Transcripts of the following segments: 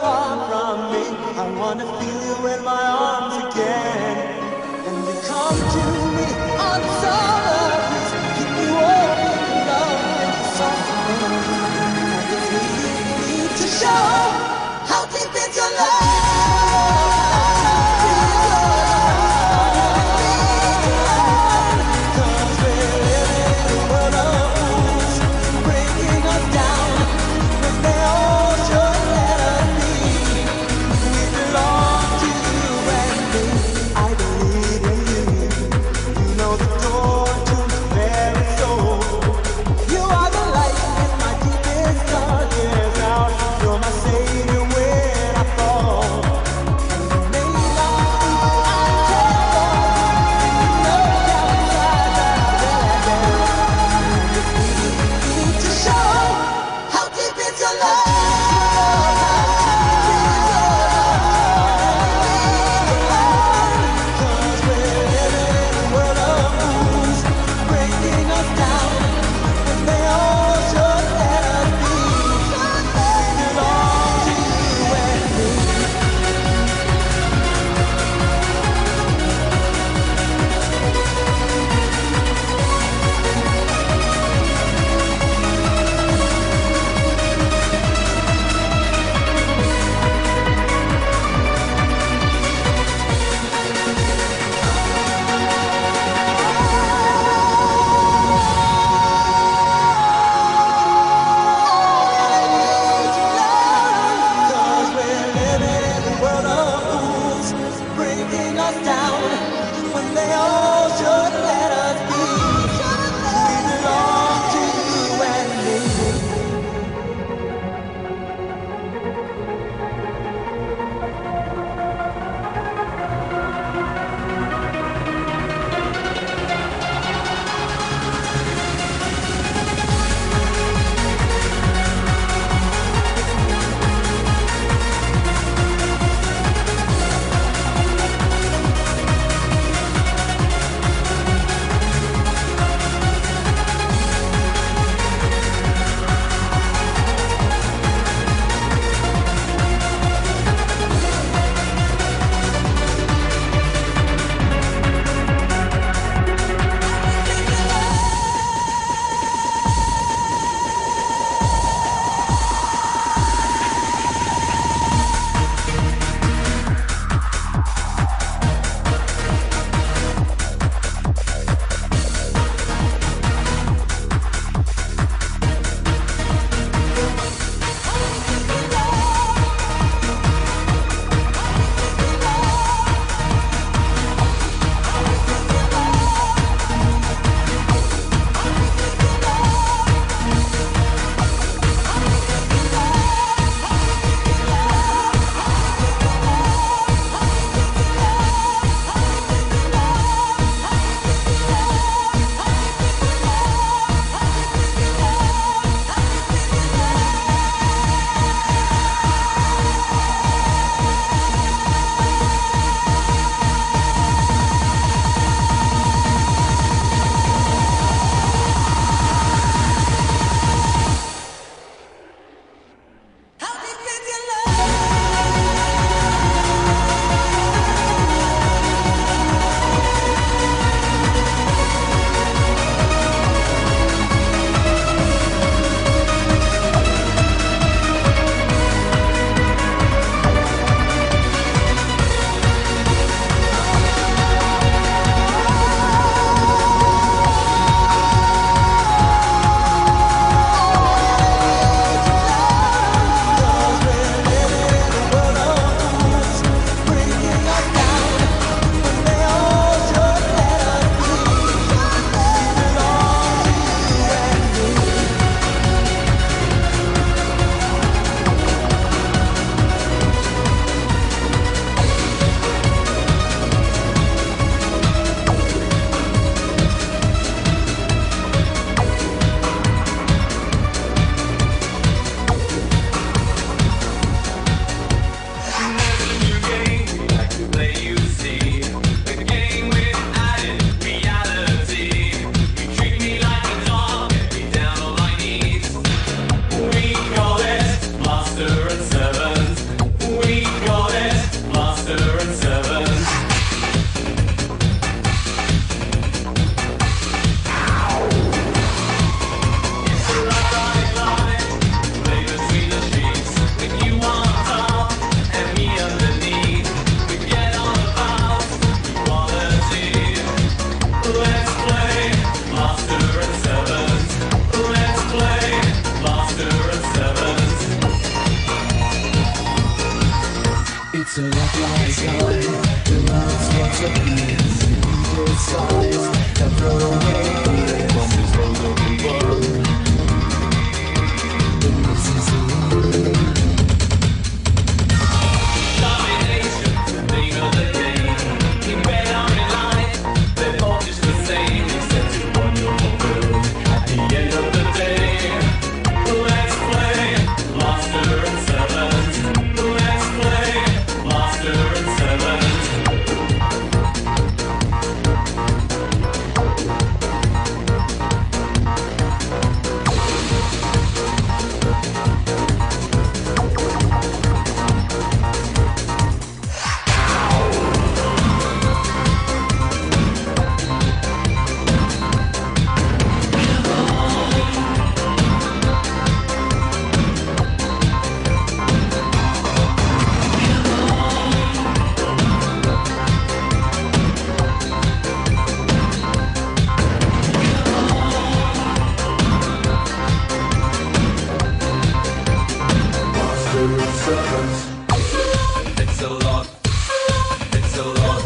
far from me. I wanna feel you in my arms again. And you come to me, I'm. love. Don't do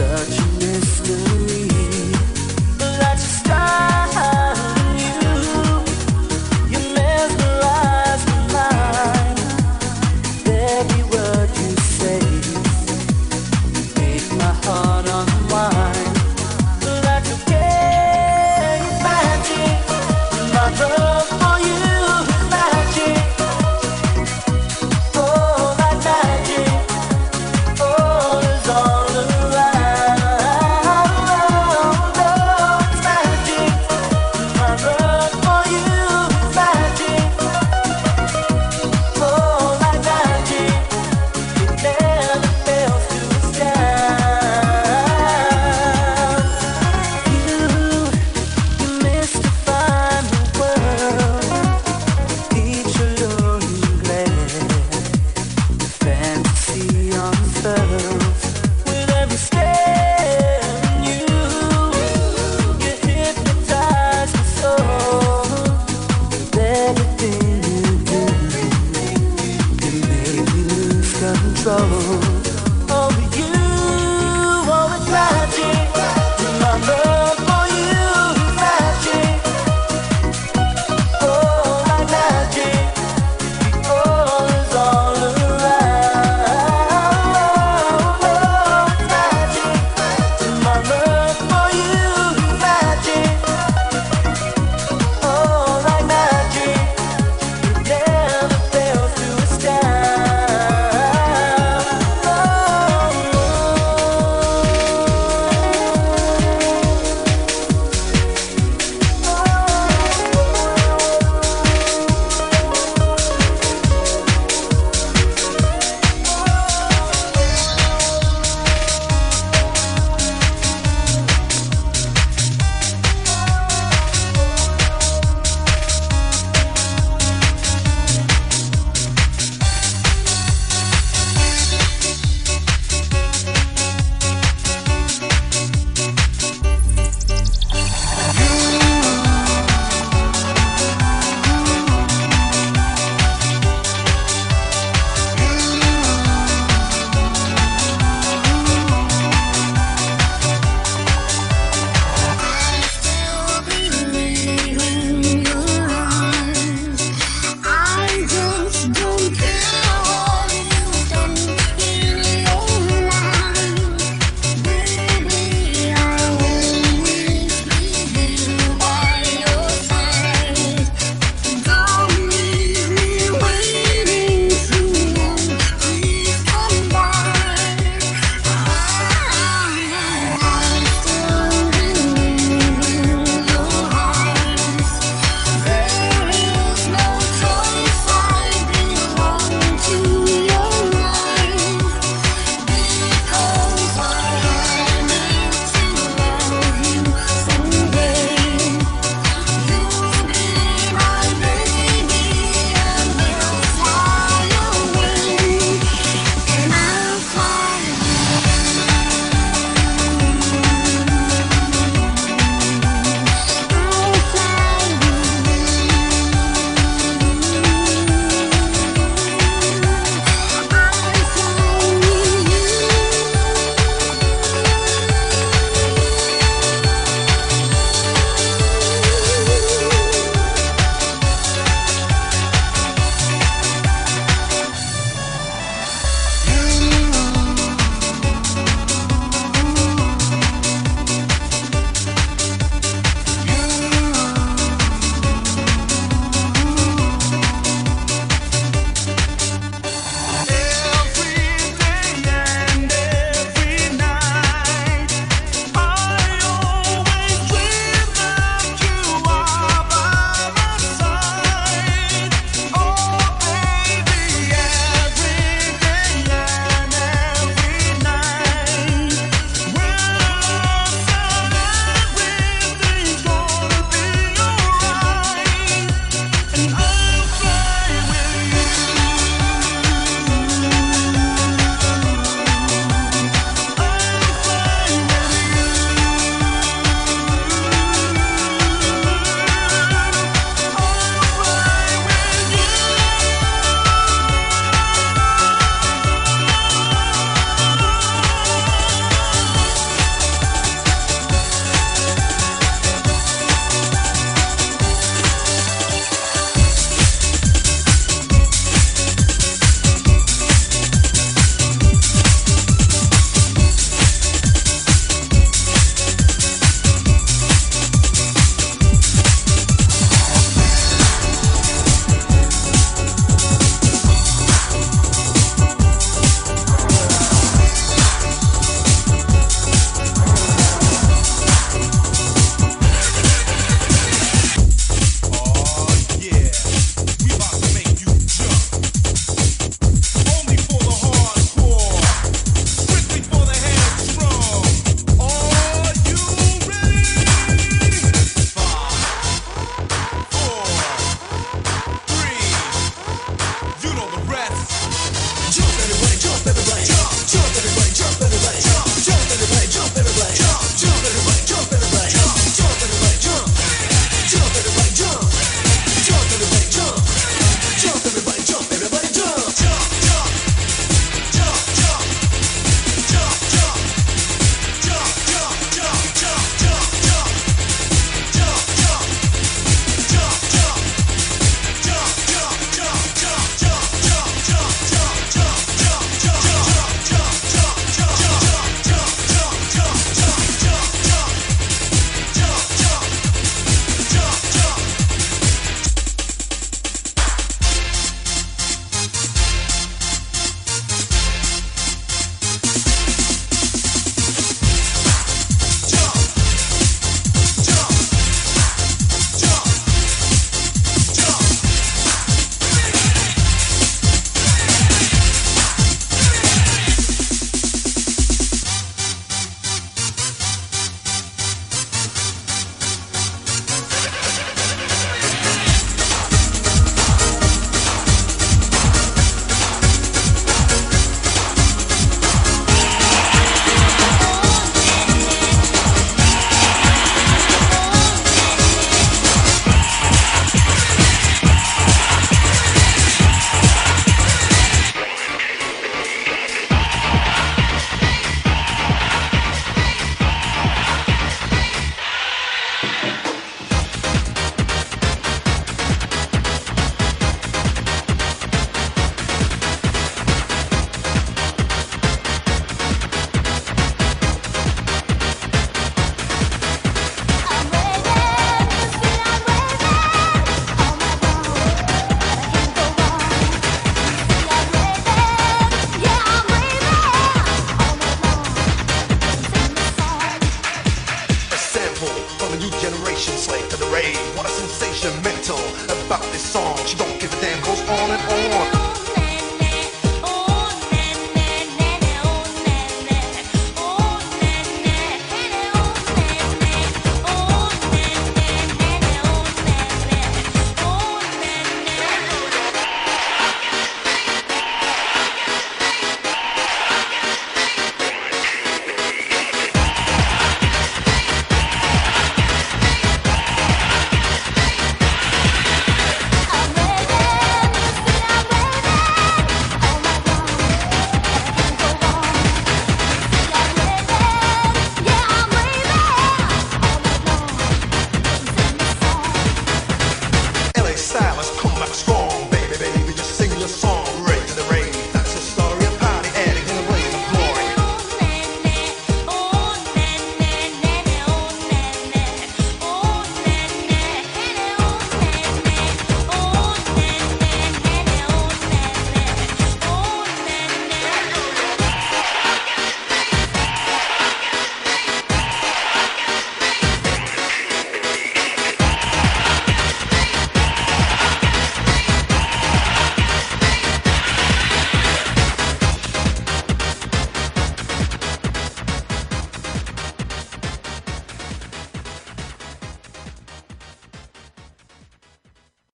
such a mystery